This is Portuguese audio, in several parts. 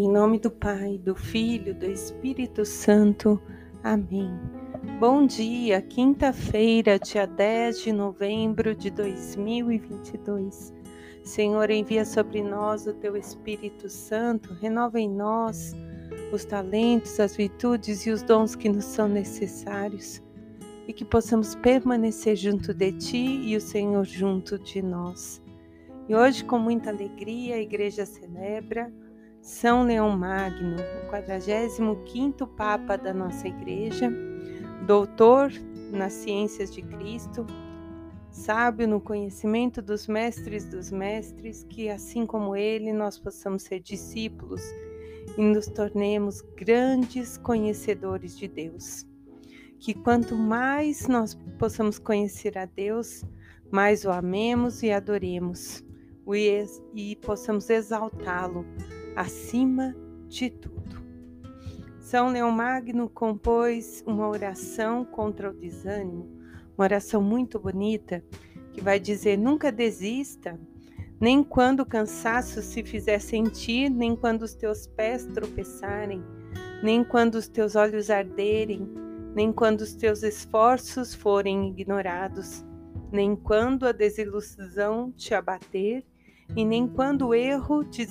Em nome do Pai, do Filho, do Espírito Santo. Amém. Bom dia, quinta-feira, dia 10 de novembro de 2022. Senhor, envia sobre nós o teu Espírito Santo, renova em nós os talentos, as virtudes e os dons que nos são necessários e que possamos permanecer junto de ti e o Senhor junto de nós. E hoje, com muita alegria, a igreja celebra São Leão Magno, o 45º Papa da nossa igreja, doutor nas ciências de Cristo, sábio no conhecimento dos mestres dos mestres, que assim como ele nós possamos ser discípulos e nos tornemos grandes conhecedores de Deus. Que quanto mais nós possamos conhecer a Deus, mais o amemos e adoremos e possamos exaltá-lo acima de tudo. São Leão Magno compôs uma oração contra o desânimo, uma oração muito bonita, que vai dizer: nunca desista, nem quando o cansaço se fizer sentir, nem quando os teus pés tropeçarem, nem quando os teus olhos arderem, nem quando os teus esforços forem ignorados, nem quando a desilusão te abater e nem quando o erro te,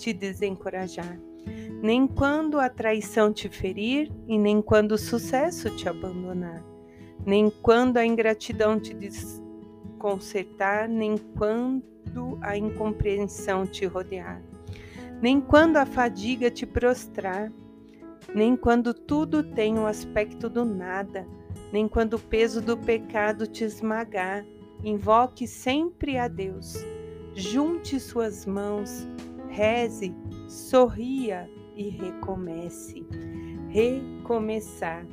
te desencorajar, nem quando a traição te ferir e nem quando o sucesso te abandonar, nem quando a ingratidão te desconcertar, nem quando a incompreensão te rodear, nem quando a fadiga te prostrar, nem quando tudo tem o aspecto do nada, nem quando o peso do pecado te esmagar. Invoque sempre a Deus. Junte suas mãos, reze, sorria e recomece. Recomeçar.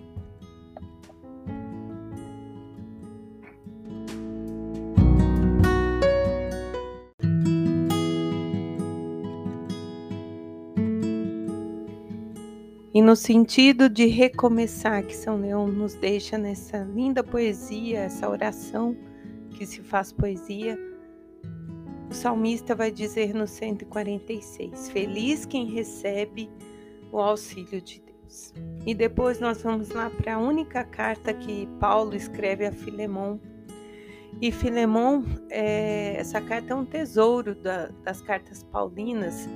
E no sentido de recomeçar, que São Leão nos deixa nessa linda poesia, essa oração que se faz poesia, salmista vai dizer no 146: Feliz quem recebe o auxílio de Deus. E depois nós vamos lá para a única carta que Paulo escreve a Filemão. E Filemão, é, essa carta é um tesouro da, das cartas paulinas,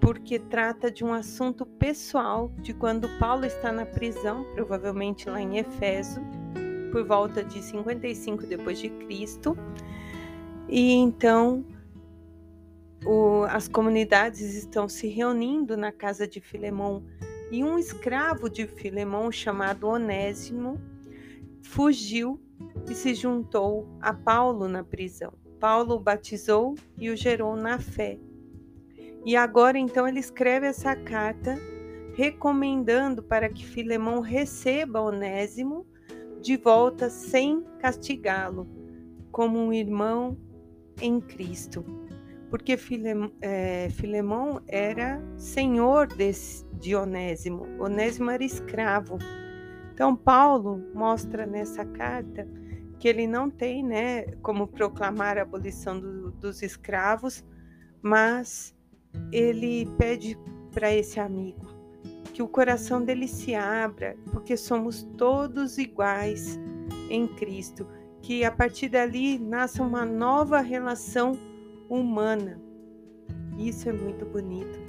porque trata de um assunto pessoal de quando Paulo está na prisão, provavelmente lá em Efeso, por volta de 55 depois de Cristo e então o, as comunidades estão se reunindo na casa de Filemão e um escravo de Filemão chamado Onésimo fugiu e se juntou a Paulo na prisão. Paulo o batizou e o gerou na fé. E agora então ele escreve essa carta recomendando para que Filemão receba Onésimo de volta sem castigá-lo, como um irmão em Cristo, porque é, Filemão era senhor desse, de Onésimo, Onésimo era escravo. Então, Paulo mostra nessa carta que ele não tem né, como proclamar a abolição do, dos escravos, mas ele pede para esse amigo que o coração dele se abra, porque somos todos iguais em Cristo que a partir dali nasça uma nova relação humana. Isso é muito bonito.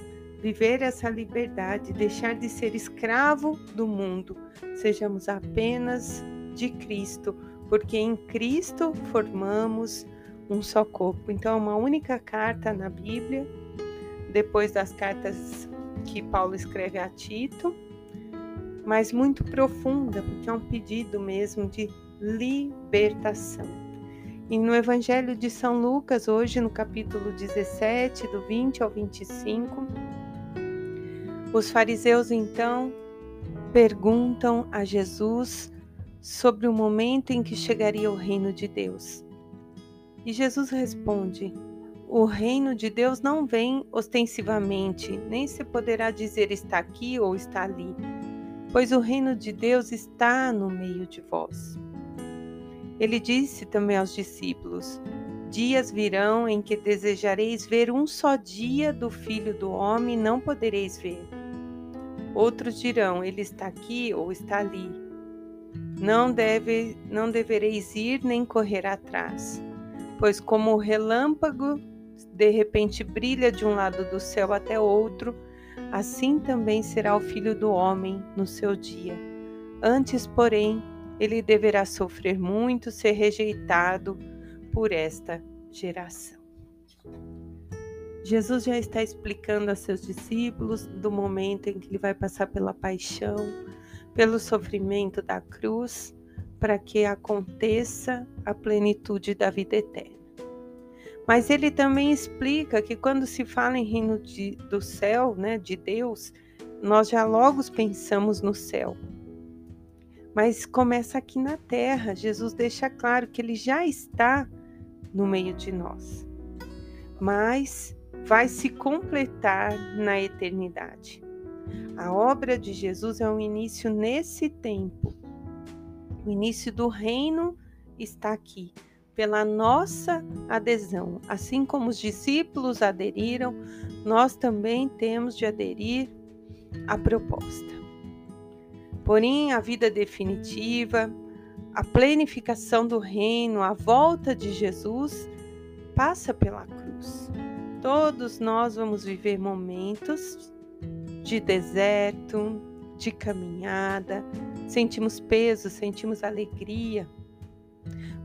Viver essa liberdade, deixar de ser escravo do mundo, sejamos apenas de Cristo, porque em Cristo formamos um só corpo. Então, é uma única carta na Bíblia, depois das cartas que Paulo escreve a Tito, mas muito profunda, porque é um pedido mesmo de libertação. E no Evangelho de São Lucas, hoje no capítulo 17, do 20 ao 25, os fariseus então perguntam a Jesus sobre o momento em que chegaria o reino de Deus. E Jesus responde: O reino de Deus não vem ostensivamente, nem se poderá dizer está aqui ou está ali, pois o reino de Deus está no meio de vós. Ele disse também aos discípulos: Dias virão em que desejareis ver um só dia do Filho do Homem, não podereis ver. Outros dirão: Ele está aqui ou está ali. Não deve, não devereis ir nem correr atrás, pois como o relâmpago de repente brilha de um lado do céu até outro, assim também será o Filho do Homem no seu dia. Antes, porém, ele deverá sofrer muito, ser rejeitado por esta geração. Jesus já está explicando a seus discípulos do momento em que ele vai passar pela paixão, pelo sofrimento da cruz, para que aconteça a plenitude da vida eterna. Mas ele também explica que quando se fala em reino de, do céu, né, de Deus, nós já logo pensamos no céu. Mas começa aqui na terra. Jesus deixa claro que ele já está no meio de nós, mas vai se completar na eternidade. A obra de Jesus é um início nesse tempo. O início do reino está aqui, pela nossa adesão. Assim como os discípulos aderiram, nós também temos de aderir à proposta. Porém, a vida definitiva, a plenificação do reino, a volta de Jesus, passa pela cruz. Todos nós vamos viver momentos de deserto, de caminhada, sentimos peso, sentimos alegria,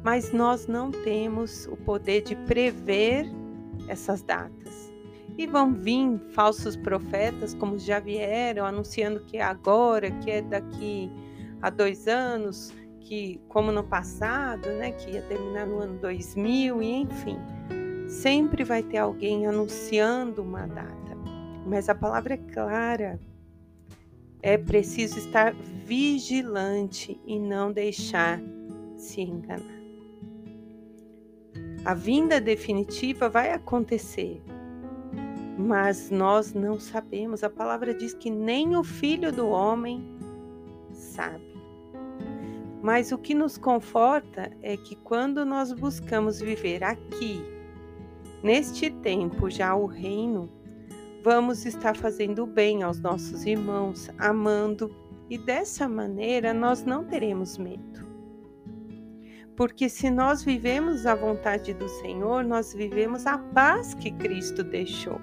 mas nós não temos o poder de prever essas datas. E vão vir falsos profetas, como já vieram, anunciando que é agora, que é daqui a dois anos, que como no passado, né, que ia terminar no ano 2000 e enfim, sempre vai ter alguém anunciando uma data. Mas a palavra é clara. É preciso estar vigilante e não deixar se enganar. A vinda definitiva vai acontecer, mas nós não sabemos. A palavra diz que nem o filho do homem sabe. Mas o que nos conforta é que quando nós buscamos viver aqui, neste tempo, já o reino, vamos estar fazendo bem aos nossos irmãos, amando, e dessa maneira nós não teremos medo. Porque se nós vivemos a vontade do Senhor, nós vivemos a paz que Cristo deixou.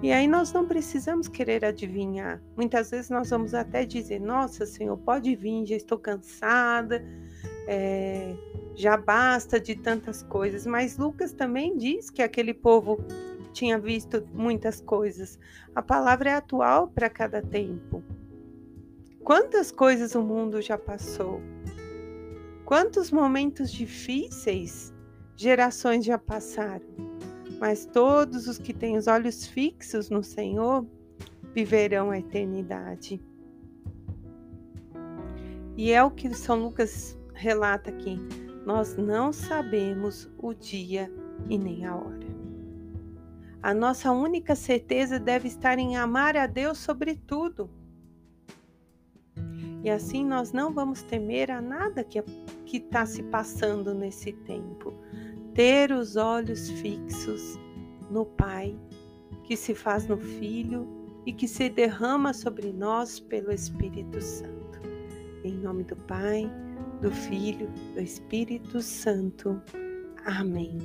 E aí nós não precisamos querer adivinhar. Muitas vezes nós vamos até dizer: Nossa, Senhor, pode vir, já estou cansada, é, já basta de tantas coisas. Mas Lucas também diz que aquele povo tinha visto muitas coisas. A palavra é atual para cada tempo. Quantas coisas o mundo já passou? Quantos momentos difíceis gerações já passaram? Mas todos os que têm os olhos fixos no Senhor viverão a eternidade. E é o que São Lucas relata aqui. Nós não sabemos o dia e nem a hora. A nossa única certeza deve estar em amar a Deus sobre tudo. E assim nós não vamos temer a nada que está se passando nesse tempo ter os olhos fixos no Pai, que se faz no Filho e que se derrama sobre nós pelo Espírito Santo. Em nome do Pai, do Filho, do Espírito Santo. Amém.